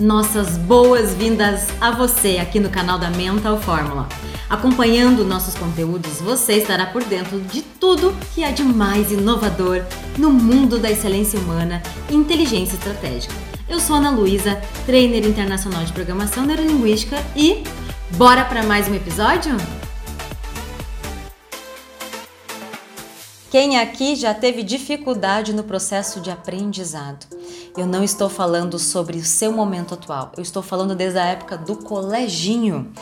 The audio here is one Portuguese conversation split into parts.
Nossas boas-vindas a você aqui no canal da Mental Fórmula. Acompanhando nossos conteúdos, você estará por dentro de tudo que há de mais inovador no mundo da excelência humana e inteligência estratégica. Eu sou Ana Luísa, trainer internacional de programação neurolinguística e bora para mais um episódio? Quem aqui já teve dificuldade no processo de aprendizado? Eu não estou falando sobre o seu momento atual, eu estou falando desde a época do coleginho.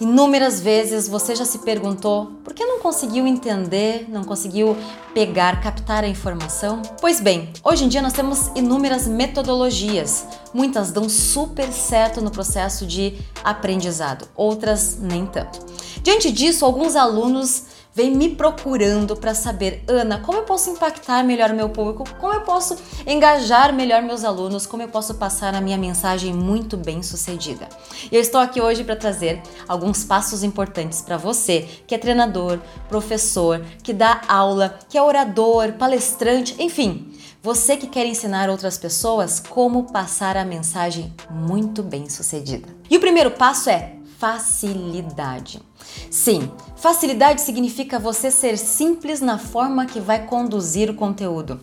Inúmeras vezes você já se perguntou por que não conseguiu entender, não conseguiu pegar, captar a informação? Pois bem, hoje em dia nós temos inúmeras metodologias. Muitas dão super certo no processo de aprendizado, outras nem tanto. Diante disso, alguns alunos vem me procurando para saber, Ana, como eu posso impactar melhor meu público, como eu posso engajar melhor meus alunos, como eu posso passar a minha mensagem muito bem sucedida. E eu estou aqui hoje para trazer alguns passos importantes para você que é treinador, professor, que dá aula, que é orador, palestrante, enfim. Você que quer ensinar outras pessoas como passar a mensagem muito bem sucedida. E o primeiro passo é facilidade. Sim, facilidade significa você ser simples na forma que vai conduzir o conteúdo,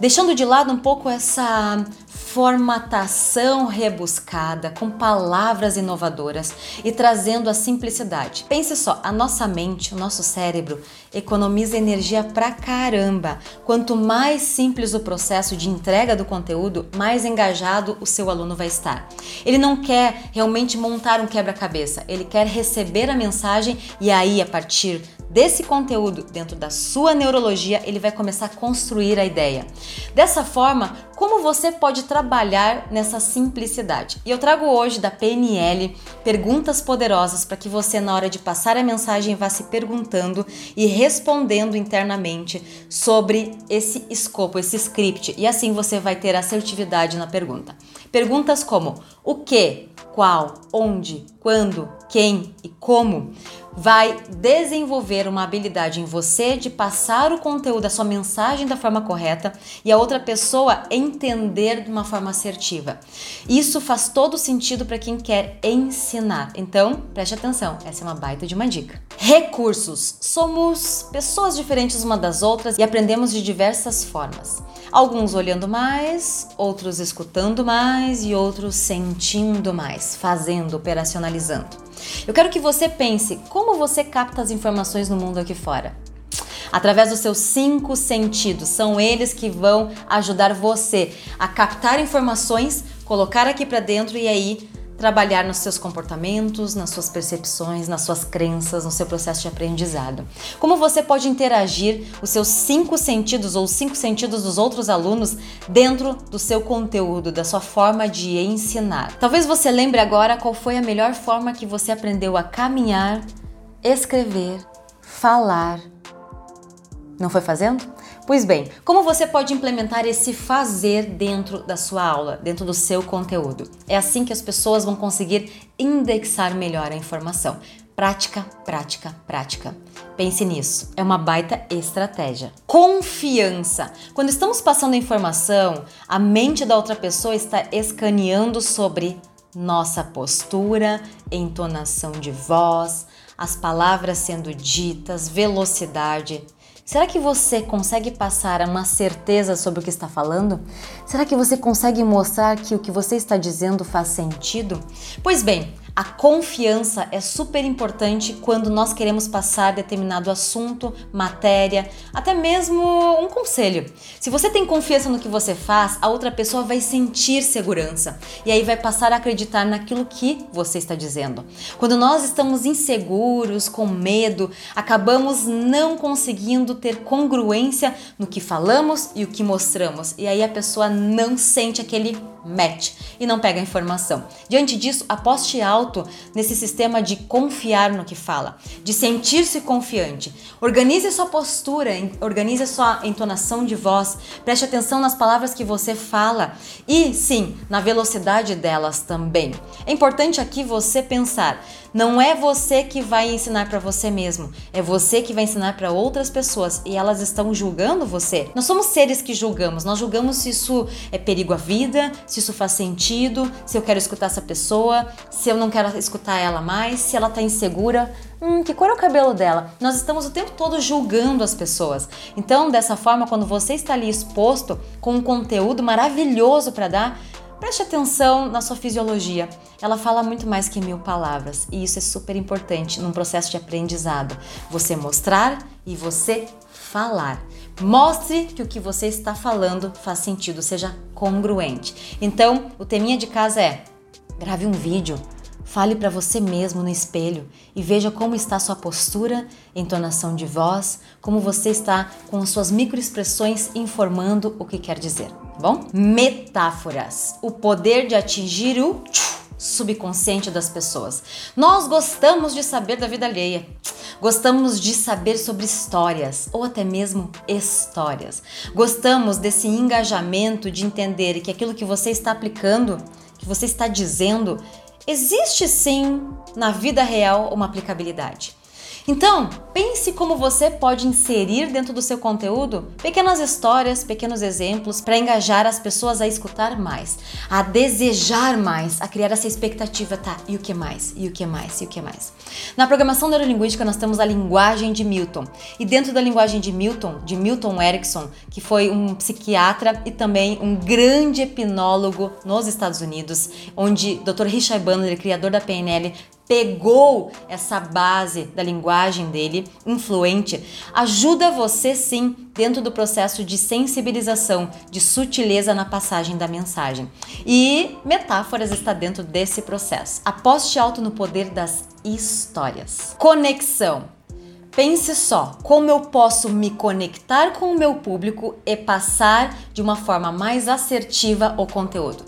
deixando de lado um pouco essa formatação rebuscada com palavras inovadoras e trazendo a simplicidade. Pense só, a nossa mente, o nosso cérebro economiza energia pra caramba. Quanto mais simples o processo de entrega do conteúdo, mais engajado o seu aluno vai estar. Ele não quer realmente montar um quebra-cabeça, ele quer receber a mensagem e aí a partir desse conteúdo dentro da sua neurologia, ele vai começar a construir a ideia. Dessa forma, como você pode trabalhar nessa simplicidade? E eu trago hoje da PNL perguntas poderosas para que você, na hora de passar a mensagem, vá se perguntando e respondendo internamente sobre esse escopo, esse script, e assim você vai ter assertividade na pergunta. Perguntas como o que, qual, onde, quando, quem e como vai desenvolver uma habilidade em você de passar o conteúdo, a sua mensagem da forma correta e a outra pessoa entender de uma forma assertiva. Isso faz todo sentido para quem quer ensinar. Então, preste atenção, essa é uma baita de uma dica. Recursos. Somos pessoas diferentes uma das outras e aprendemos de diversas formas. Alguns olhando mais, outros escutando mais e outros sentindo mais, fazendo, operacionalizando. Eu quero que você pense como você capta as informações no mundo aqui fora. Através dos seus cinco sentidos, são eles que vão ajudar você a captar informações, colocar aqui para dentro e aí trabalhar nos seus comportamentos, nas suas percepções, nas suas crenças, no seu processo de aprendizado. Como você pode interagir os seus cinco sentidos ou os cinco sentidos dos outros alunos dentro do seu conteúdo, da sua forma de ensinar. Talvez você lembre agora qual foi a melhor forma que você aprendeu a caminhar, escrever, falar. Não foi fazendo? Pois bem, como você pode implementar esse fazer dentro da sua aula, dentro do seu conteúdo? É assim que as pessoas vão conseguir indexar melhor a informação. Prática, prática, prática. Pense nisso, é uma baita estratégia. Confiança. Quando estamos passando a informação, a mente da outra pessoa está escaneando sobre nossa postura, entonação de voz, as palavras sendo ditas, velocidade. Será que você consegue passar uma certeza sobre o que está falando? Será que você consegue mostrar que o que você está dizendo faz sentido? Pois bem, a confiança é super importante quando nós queremos passar determinado assunto, matéria, até mesmo um conselho. Se você tem confiança no que você faz, a outra pessoa vai sentir segurança e aí vai passar a acreditar naquilo que você está dizendo. Quando nós estamos inseguros, com medo, acabamos não conseguindo ter congruência no que falamos e o que mostramos, e aí a pessoa não sente aquele match e não pega a informação. Diante disso, aposte alto nesse sistema de confiar no que fala, de sentir-se confiante. Organize sua postura, organize sua entonação de voz, preste atenção nas palavras que você fala e sim, na velocidade delas também. É importante aqui você pensar Não é você que vai ensinar para você mesmo, é você que vai ensinar para outras pessoas e elas estão julgando você. Nós somos seres que julgamos, nós julgamos se isso é perigo à vida, se isso faz sentido, se eu quero escutar essa pessoa, se eu não quero escutar ela mais, se ela tá insegura. Hum, que cor é o cabelo dela? Nós estamos o tempo todo julgando as pessoas. Então, dessa forma, quando você está ali exposto com um conteúdo maravilhoso para dar, Preste atenção na sua fisiologia. Ela fala muito mais que mil palavras e isso é super importante num processo de aprendizado. Você mostrar e você falar. Mostre que o que você está falando faz sentido, seja congruente. Então, o teminha de casa é: grave um vídeo, fale para você mesmo no espelho e veja como está sua postura, entonação de voz, como você está com suas microexpressões informando o que quer dizer bom? Metáforas. O poder de atingir o subconsciente das pessoas. Nós gostamos de saber da vida alheia. Gostamos de saber sobre histórias ou até mesmo histórias. Gostamos desse engajamento de entender que aquilo que você está aplicando, que você está dizendo, existe sim na vida real uma aplicabilidade. Então, pense como você pode inserir dentro do seu conteúdo pequenas histórias, pequenos exemplos para engajar as pessoas a escutar mais, a desejar mais, a criar essa expectativa, tá? E o que mais? E o que mais? E o que mais? Na programação neurolinguística nós temos a linguagem de Milton. E dentro da linguagem de Milton, de Milton Erickson, que foi um psiquiatra e também um grande hipnólogo nos Estados Unidos, onde Dr. Richard Bandler, criador da PNL, pegou essa base da linguagem dele, influente, ajuda você sim dentro do processo de sensibilização, de sutileza na passagem da mensagem. E metáforas está dentro desse processo. Aposte alto no poder das histórias. Conexão. Pense só, como eu posso me conectar com o meu público e passar de uma forma mais assertiva o conteúdo.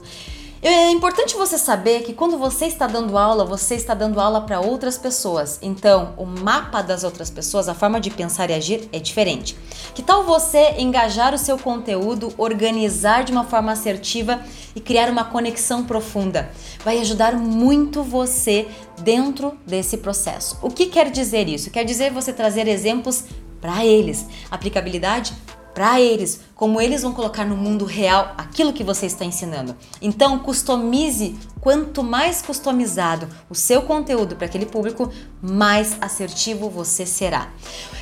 É importante você saber que quando você está dando aula, você está dando aula para outras pessoas. Então, o mapa das outras pessoas, a forma de pensar e agir é diferente. Que tal você engajar o seu conteúdo, organizar de uma forma assertiva e criar uma conexão profunda? Vai ajudar muito você dentro desse processo. O que quer dizer isso? Quer dizer você trazer exemplos para eles. Aplicabilidade para eles, como eles vão colocar no mundo real aquilo que você está ensinando. Então, customize, quanto mais customizado o seu conteúdo para aquele público, mais assertivo você será.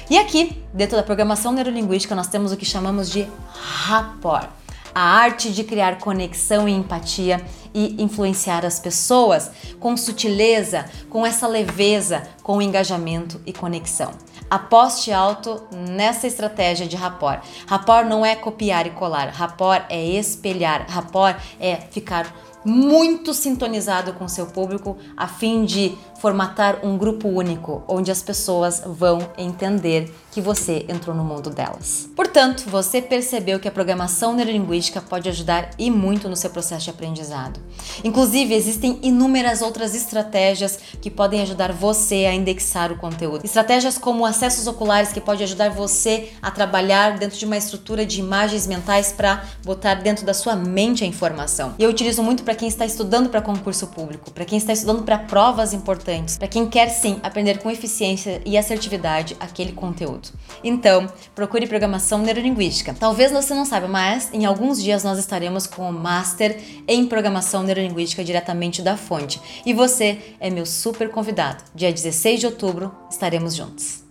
E aqui, dentro da programação neurolinguística, nós temos o que chamamos de rapport a arte de criar conexão e empatia e influenciar as pessoas com sutileza, com essa leveza, com engajamento e conexão. Aposte alto nessa estratégia de rapport. Rapport não é copiar e colar, rapport é espelhar, rapport é ficar muito sintonizado com seu público a fim de formatar um grupo único onde as pessoas vão entender que você entrou no mundo delas. Portanto, você percebeu que a programação neurolinguística pode ajudar e muito no seu processo de aprendizado. Inclusive, existem inúmeras outras estratégias que podem ajudar você a indexar o conteúdo. Estratégias como acessos oculares que pode ajudar você a trabalhar dentro de uma estrutura de imagens mentais para botar dentro da sua mente a informação. E eu utilizo muito para quem está estudando para concurso público, para quem está estudando para provas importantes importantes para quem quer sim aprender com eficiência e assertividade aquele conteúdo. Então, procure programação neurolinguística. Talvez você não saiba, mas em alguns dias nós estaremos com o Master em Programação Neurolinguística diretamente da fonte. E você é meu super convidado. Dia 16 de outubro estaremos juntos.